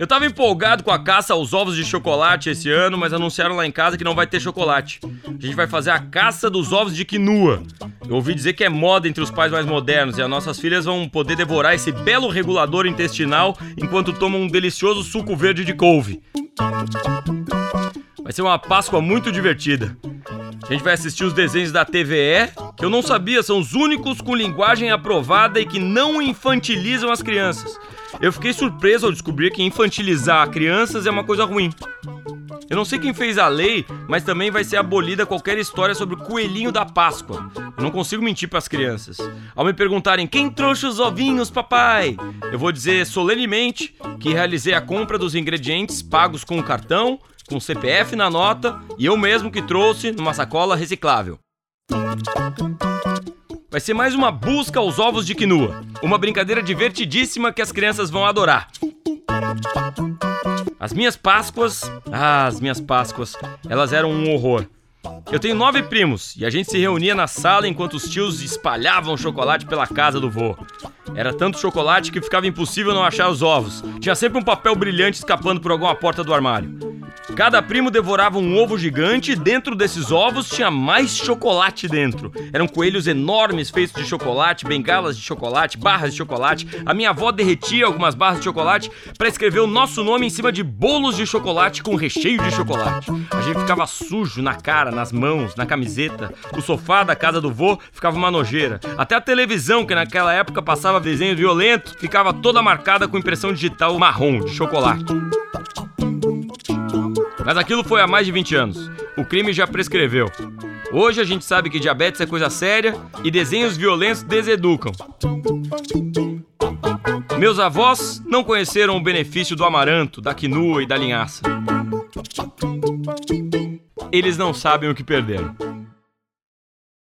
Eu tava empolgado com a caça aos ovos de chocolate esse ano, mas anunciaram lá em casa que não vai ter chocolate. A gente vai fazer a caça dos ovos de quinua. Eu ouvi dizer que é moda entre os pais mais modernos e as nossas filhas vão poder devorar esse belo regulador intestinal enquanto tomam um delicioso suco verde de couve. Vai ser uma Páscoa muito divertida. A gente vai assistir os desenhos da TVE, que eu não sabia, são os únicos com linguagem aprovada e que não infantilizam as crianças. Eu fiquei surpreso ao descobrir que infantilizar crianças é uma coisa ruim. Eu não sei quem fez a lei, mas também vai ser abolida qualquer história sobre o coelhinho da Páscoa. Eu não consigo mentir para as crianças. Ao me perguntarem quem trouxe os ovinhos, papai, eu vou dizer solenemente que realizei a compra dos ingredientes pagos com o cartão, com o CPF na nota e eu mesmo que trouxe numa sacola reciclável. Vai ser mais uma busca aos ovos de quinua. Uma brincadeira divertidíssima que as crianças vão adorar. As minhas Páscoas, ah, as minhas Páscoas, elas eram um horror. Eu tenho nove primos e a gente se reunia na sala enquanto os tios espalhavam chocolate pela casa do vô. Era tanto chocolate que ficava impossível não achar os ovos. Tinha sempre um papel brilhante escapando por alguma porta do armário. Cada primo devorava um ovo gigante e dentro desses ovos tinha mais chocolate dentro. Eram coelhos enormes feitos de chocolate, bengalas de chocolate, barras de chocolate. A minha avó derretia algumas barras de chocolate para escrever o nosso nome em cima de bolos de chocolate com recheio de chocolate. A gente ficava sujo na cara, nas mãos, na camiseta. O sofá da casa do vô ficava uma nojeira. Até a televisão, que naquela época passava desenho violento, ficava toda marcada com impressão digital marrom de chocolate. Mas aquilo foi há mais de 20 anos. O crime já prescreveu. Hoje a gente sabe que diabetes é coisa séria e desenhos violentos deseducam. Meus avós não conheceram o benefício do amaranto, da quinua e da linhaça. Eles não sabem o que perderam.